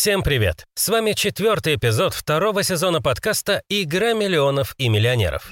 Всем привет! С вами четвертый эпизод второго сезона подкаста «Игра миллионов и миллионеров».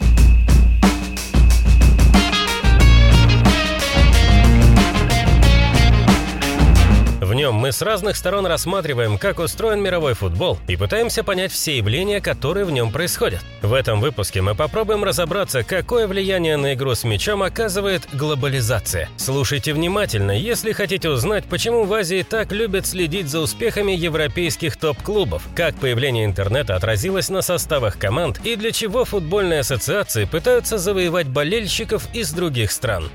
Нем мы с разных сторон рассматриваем, как устроен мировой футбол и пытаемся понять все явления, которые в нем происходят. В этом выпуске мы попробуем разобраться, какое влияние на игру с мячом оказывает глобализация. Слушайте внимательно, если хотите узнать, почему в Азии так любят следить за успехами европейских топ-клубов, как появление интернета отразилось на составах команд и для чего футбольные ассоциации пытаются завоевать болельщиков из других стран.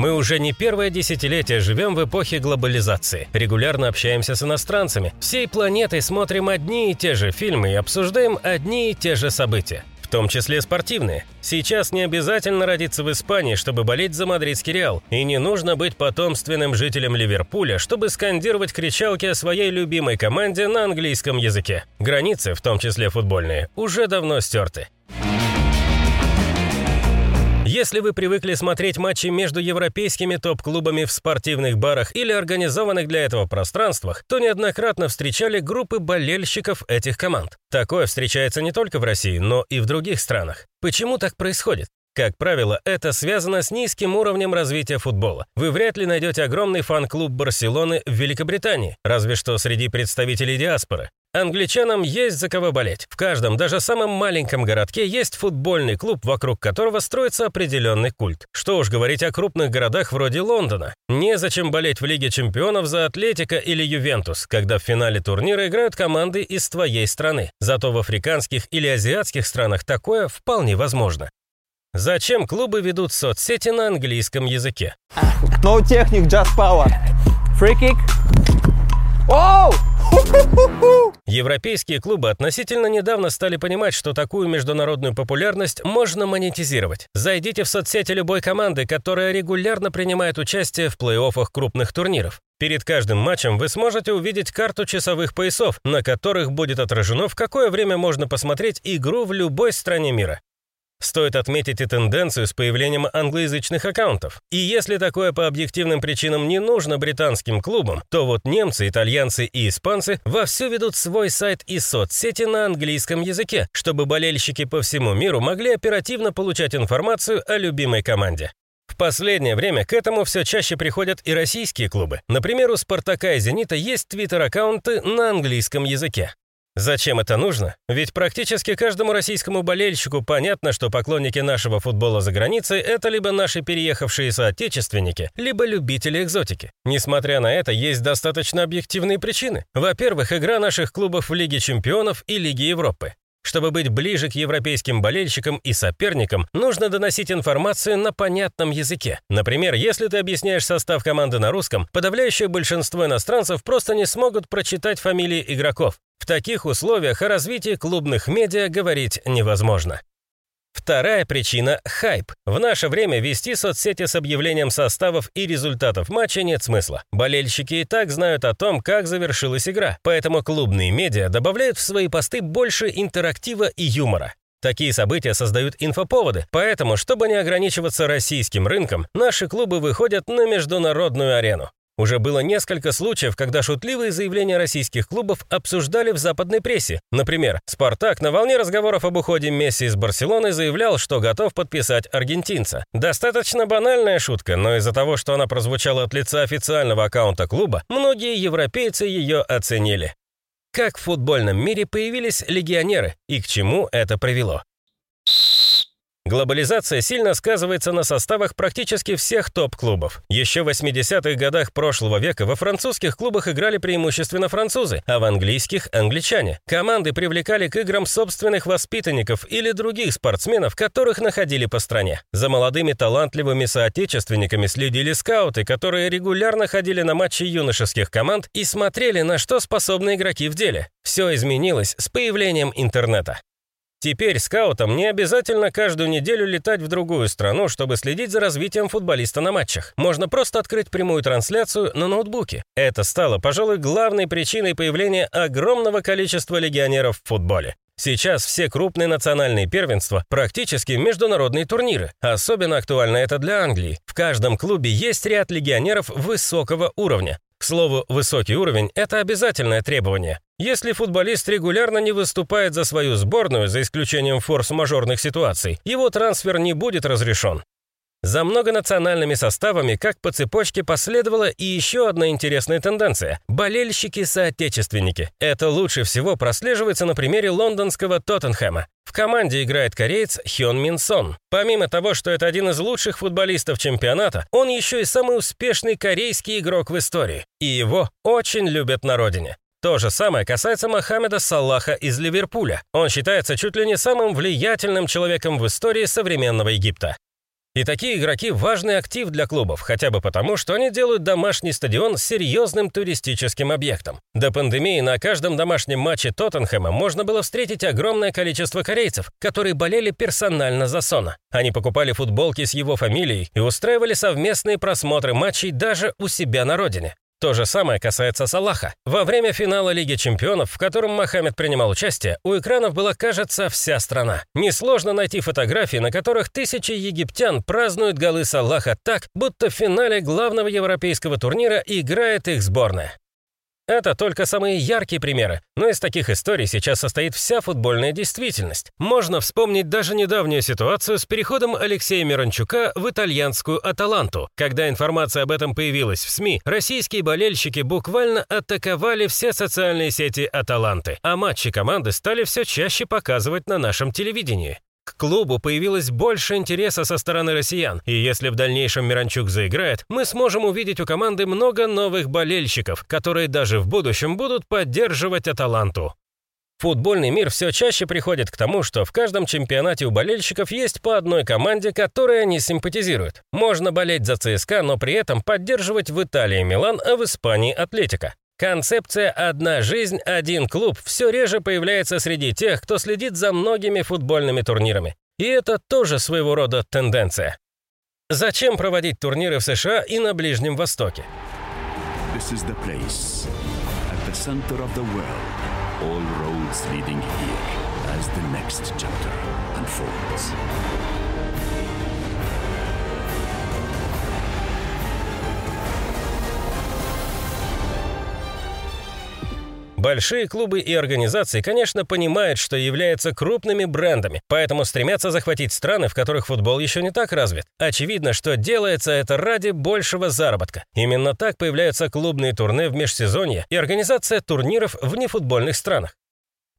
Мы уже не первое десятилетие живем в эпохе глобализации. Регулярно общаемся с иностранцами. Всей планетой смотрим одни и те же фильмы и обсуждаем одни и те же события. В том числе спортивные. Сейчас не обязательно родиться в Испании, чтобы болеть за мадридский Реал. И не нужно быть потомственным жителем Ливерпуля, чтобы скандировать кричалки о своей любимой команде на английском языке. Границы, в том числе футбольные, уже давно стерты. Если вы привыкли смотреть матчи между европейскими топ-клубами в спортивных барах или организованных для этого пространствах, то неоднократно встречали группы болельщиков этих команд. Такое встречается не только в России, но и в других странах. Почему так происходит? Как правило, это связано с низким уровнем развития футбола. Вы вряд ли найдете огромный фан-клуб Барселоны в Великобритании, разве что среди представителей диаспоры. Англичанам есть за кого болеть. В каждом, даже самом маленьком городке есть футбольный клуб, вокруг которого строится определенный культ. Что уж говорить о крупных городах вроде Лондона. Незачем болеть в Лиге чемпионов за Атлетика или Ювентус, когда в финале турнира играют команды из твоей страны. Зато в африканских или азиатских странах такое вполне возможно. Зачем клубы ведут соцсети на английском языке? No technique, just power. Free kick. Оу! Европейские клубы относительно недавно стали понимать, что такую международную популярность можно монетизировать. Зайдите в соцсети любой команды, которая регулярно принимает участие в плей-оффах крупных турниров. Перед каждым матчем вы сможете увидеть карту часовых поясов, на которых будет отражено, в какое время можно посмотреть игру в любой стране мира. Стоит отметить и тенденцию с появлением англоязычных аккаунтов. И если такое по объективным причинам не нужно британским клубам, то вот немцы, итальянцы и испанцы вовсю ведут свой сайт и соцсети на английском языке, чтобы болельщики по всему миру могли оперативно получать информацию о любимой команде. В последнее время к этому все чаще приходят и российские клубы. Например, у «Спартака» и «Зенита» есть твиттер-аккаунты на английском языке. Зачем это нужно? Ведь практически каждому российскому болельщику понятно, что поклонники нашего футбола за границей – это либо наши переехавшие соотечественники, либо любители экзотики. Несмотря на это, есть достаточно объективные причины. Во-первых, игра наших клубов в Лиге чемпионов и Лиге Европы. Чтобы быть ближе к европейским болельщикам и соперникам, нужно доносить информацию на понятном языке. Например, если ты объясняешь состав команды на русском, подавляющее большинство иностранцев просто не смогут прочитать фамилии игроков. В таких условиях о развитии клубных медиа говорить невозможно. Вторая причина – хайп. В наше время вести соцсети с объявлением составов и результатов матча нет смысла. Болельщики и так знают о том, как завершилась игра, поэтому клубные медиа добавляют в свои посты больше интерактива и юмора. Такие события создают инфоповоды, поэтому, чтобы не ограничиваться российским рынком, наши клубы выходят на международную арену. Уже было несколько случаев, когда шутливые заявления российских клубов обсуждали в западной прессе. Например, «Спартак» на волне разговоров об уходе Месси из Барселоны заявлял, что готов подписать аргентинца. Достаточно банальная шутка, но из-за того, что она прозвучала от лица официального аккаунта клуба, многие европейцы ее оценили. Как в футбольном мире появились легионеры и к чему это привело? Глобализация сильно сказывается на составах практически всех топ-клубов. Еще в 80-х годах прошлого века во французских клубах играли преимущественно французы, а в английских – англичане. Команды привлекали к играм собственных воспитанников или других спортсменов, которых находили по стране. За молодыми талантливыми соотечественниками следили скауты, которые регулярно ходили на матчи юношеских команд и смотрели, на что способны игроки в деле. Все изменилось с появлением интернета. Теперь скаутам не обязательно каждую неделю летать в другую страну, чтобы следить за развитием футболиста на матчах. Можно просто открыть прямую трансляцию на ноутбуке. Это стало, пожалуй, главной причиной появления огромного количества легионеров в футболе. Сейчас все крупные национальные первенства практически международные турниры. Особенно актуально это для Англии. В каждом клубе есть ряд легионеров высокого уровня. К слову, высокий уровень – это обязательное требование. Если футболист регулярно не выступает за свою сборную, за исключением форс-мажорных ситуаций, его трансфер не будет разрешен. За многонациональными составами, как по цепочке, последовала и еще одна интересная тенденция – болельщики-соотечественники. Это лучше всего прослеживается на примере лондонского Тоттенхэма. В команде играет кореец Хён Мин Сон. Помимо того, что это один из лучших футболистов чемпионата, он еще и самый успешный корейский игрок в истории. И его очень любят на родине. То же самое касается Мохаммеда Салаха из Ливерпуля. Он считается чуть ли не самым влиятельным человеком в истории современного Египта. И такие игроки – важный актив для клубов, хотя бы потому, что они делают домашний стадион серьезным туристическим объектом. До пандемии на каждом домашнем матче Тоттенхэма можно было встретить огромное количество корейцев, которые болели персонально за Сона. Они покупали футболки с его фамилией и устраивали совместные просмотры матчей даже у себя на родине. То же самое касается Салаха. Во время финала Лиги чемпионов, в котором Мохаммед принимал участие, у экранов была, кажется, вся страна. Несложно найти фотографии, на которых тысячи египтян празднуют голы Салаха так, будто в финале главного европейского турнира играет их сборная. Это только самые яркие примеры, но из таких историй сейчас состоит вся футбольная действительность. Можно вспомнить даже недавнюю ситуацию с переходом Алексея Миранчука в итальянскую «Аталанту». Когда информация об этом появилась в СМИ, российские болельщики буквально атаковали все социальные сети «Аталанты», а матчи команды стали все чаще показывать на нашем телевидении. К клубу появилось больше интереса со стороны россиян, и если в дальнейшем Миранчук заиграет, мы сможем увидеть у команды много новых болельщиков, которые даже в будущем будут поддерживать Аталанту. Футбольный мир все чаще приходит к тому, что в каждом чемпионате у болельщиков есть по одной команде, которой они симпатизируют. Можно болеть за ЦСКА, но при этом поддерживать в Италии Милан, а в Испании Атлетика. Концепция «одна жизнь, один клуб» все реже появляется среди тех, кто следит за многими футбольными турнирами. И это тоже своего рода тенденция. Зачем проводить турниры в США и на Ближнем Востоке? All roads leading here as the next chapter unfolds. Большие клубы и организации, конечно, понимают, что являются крупными брендами, поэтому стремятся захватить страны, в которых футбол еще не так развит. Очевидно, что делается это ради большего заработка. Именно так появляются клубные турне в межсезонье и организация турниров в нефутбольных странах.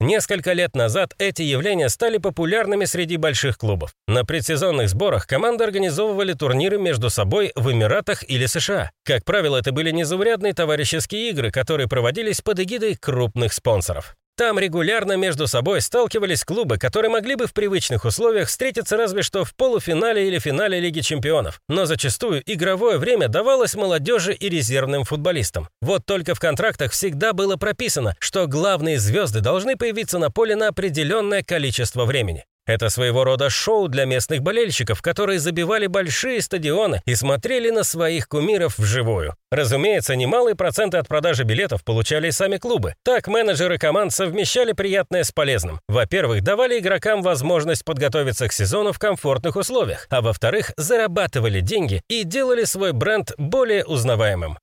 Несколько лет назад эти явления стали популярными среди больших клубов. На предсезонных сборах команды организовывали турниры между собой в Эмиратах или США. Как правило, это были незаурядные товарищеские игры, которые проводились под эгидой крупных спонсоров. Там регулярно между собой сталкивались клубы, которые могли бы в привычных условиях встретиться разве что в полуфинале или финале Лиги чемпионов. Но зачастую игровое время давалось молодежи и резервным футболистам. Вот только в контрактах всегда было прописано, что главные звезды должны появиться на поле на определенное количество времени. Это своего рода шоу для местных болельщиков, которые забивали большие стадионы и смотрели на своих кумиров вживую. Разумеется, немалые проценты от продажи билетов получали и сами клубы. Так менеджеры команд совмещали приятное с полезным. Во-первых, давали игрокам возможность подготовиться к сезону в комфортных условиях, а во-вторых, зарабатывали деньги и делали свой бренд более узнаваемым.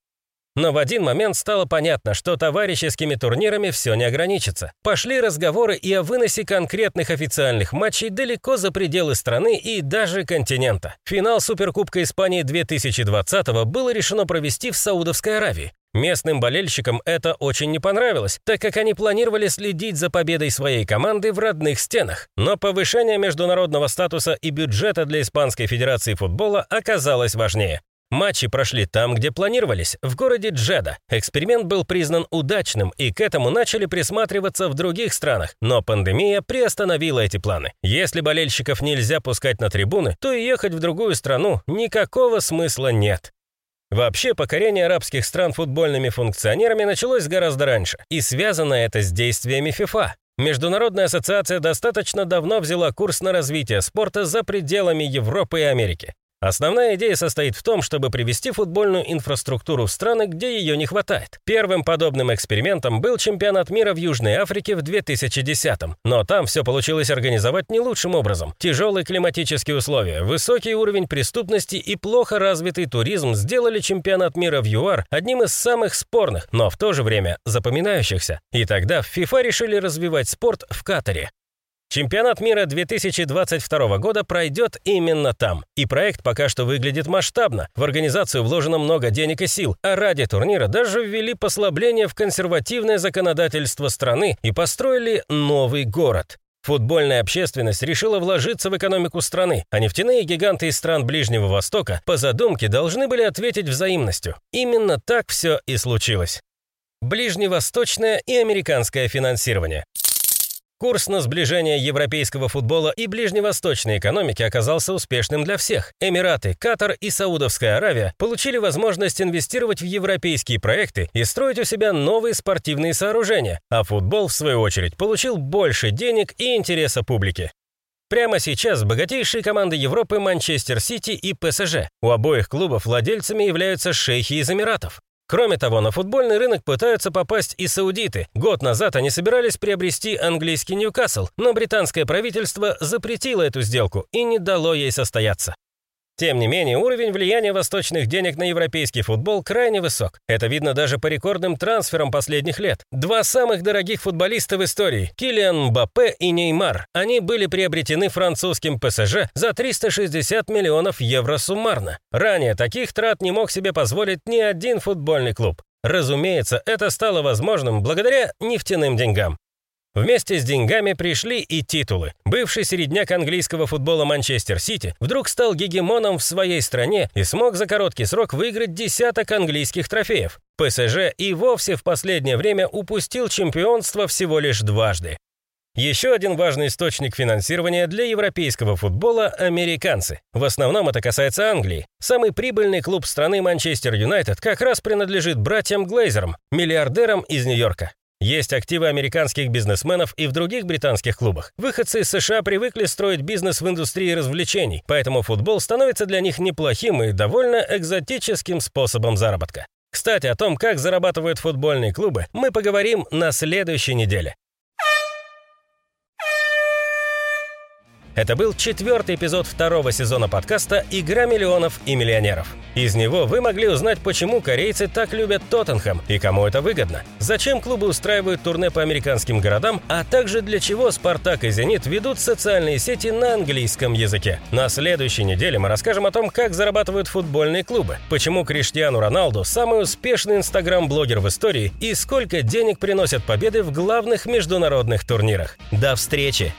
Но в один момент стало понятно, что товарищескими турнирами все не ограничится. Пошли разговоры и о выносе конкретных официальных матчей далеко за пределы страны и даже континента. Финал Суперкубка Испании 2020 было решено провести в Саудовской Аравии. Местным болельщикам это очень не понравилось, так как они планировали следить за победой своей команды в родных стенах. Но повышение международного статуса и бюджета для Испанской Федерации футбола оказалось важнее. Матчи прошли там, где планировались, в городе Джеда. Эксперимент был признан удачным, и к этому начали присматриваться в других странах, но пандемия приостановила эти планы. Если болельщиков нельзя пускать на трибуны, то и ехать в другую страну никакого смысла нет. Вообще, покорение арабских стран футбольными функционерами началось гораздо раньше, и связано это с действиями ФИФА. Международная ассоциация достаточно давно взяла курс на развитие спорта за пределами Европы и Америки. Основная идея состоит в том, чтобы привести футбольную инфраструктуру в страны, где ее не хватает. Первым подобным экспериментом был чемпионат мира в Южной Африке в 2010-м, но там все получилось организовать не лучшим образом. Тяжелые климатические условия, высокий уровень преступности и плохо развитый туризм сделали чемпионат мира в ЮАР одним из самых спорных, но в то же время запоминающихся. И тогда в ФИФА решили развивать спорт в Катаре. Чемпионат мира 2022 года пройдет именно там. И проект пока что выглядит масштабно. В организацию вложено много денег и сил, а ради турнира даже ввели послабление в консервативное законодательство страны и построили новый город. Футбольная общественность решила вложиться в экономику страны, а нефтяные гиганты из стран Ближнего Востока по задумке должны были ответить взаимностью. Именно так все и случилось. Ближневосточное и американское финансирование. Курс на сближение европейского футбола и ближневосточной экономики оказался успешным для всех. Эмираты, Катар и Саудовская Аравия получили возможность инвестировать в европейские проекты и строить у себя новые спортивные сооружения, а футбол, в свою очередь, получил больше денег и интереса публики. Прямо сейчас богатейшие команды Европы Манчестер Сити и ПСЖ. У обоих клубов владельцами являются шейхи из Эмиратов. Кроме того, на футбольный рынок пытаются попасть и саудиты. Год назад они собирались приобрести английский Ньюкасл, но британское правительство запретило эту сделку и не дало ей состояться. Тем не менее, уровень влияния восточных денег на европейский футбол крайне высок. Это видно даже по рекордным трансферам последних лет. Два самых дорогих футболиста в истории – Килиан Мбаппе и Неймар. Они были приобретены французским ПСЖ за 360 миллионов евро суммарно. Ранее таких трат не мог себе позволить ни один футбольный клуб. Разумеется, это стало возможным благодаря нефтяным деньгам. Вместе с деньгами пришли и титулы. Бывший середняк английского футбола Манчестер Сити вдруг стал гегемоном в своей стране и смог за короткий срок выиграть десяток английских трофеев. ПСЖ и вовсе в последнее время упустил чемпионство всего лишь дважды. Еще один важный источник финансирования для европейского футбола – американцы. В основном это касается Англии. Самый прибыльный клуб страны Манчестер Юнайтед как раз принадлежит братьям Глейзерам, миллиардерам из Нью-Йорка. Есть активы американских бизнесменов и в других британских клубах. Выходцы из США привыкли строить бизнес в индустрии развлечений, поэтому футбол становится для них неплохим и довольно экзотическим способом заработка. Кстати, о том, как зарабатывают футбольные клубы, мы поговорим на следующей неделе. Это был четвертый эпизод второго сезона подкаста «Игра миллионов и миллионеров». Из него вы могли узнать, почему корейцы так любят Тоттенхэм и кому это выгодно, зачем клубы устраивают турне по американским городам, а также для чего «Спартак» и «Зенит» ведут социальные сети на английском языке. На следующей неделе мы расскажем о том, как зарабатывают футбольные клубы, почему Криштиану Роналду самый успешный инстаграм-блогер в истории и сколько денег приносят победы в главных международных турнирах. До встречи!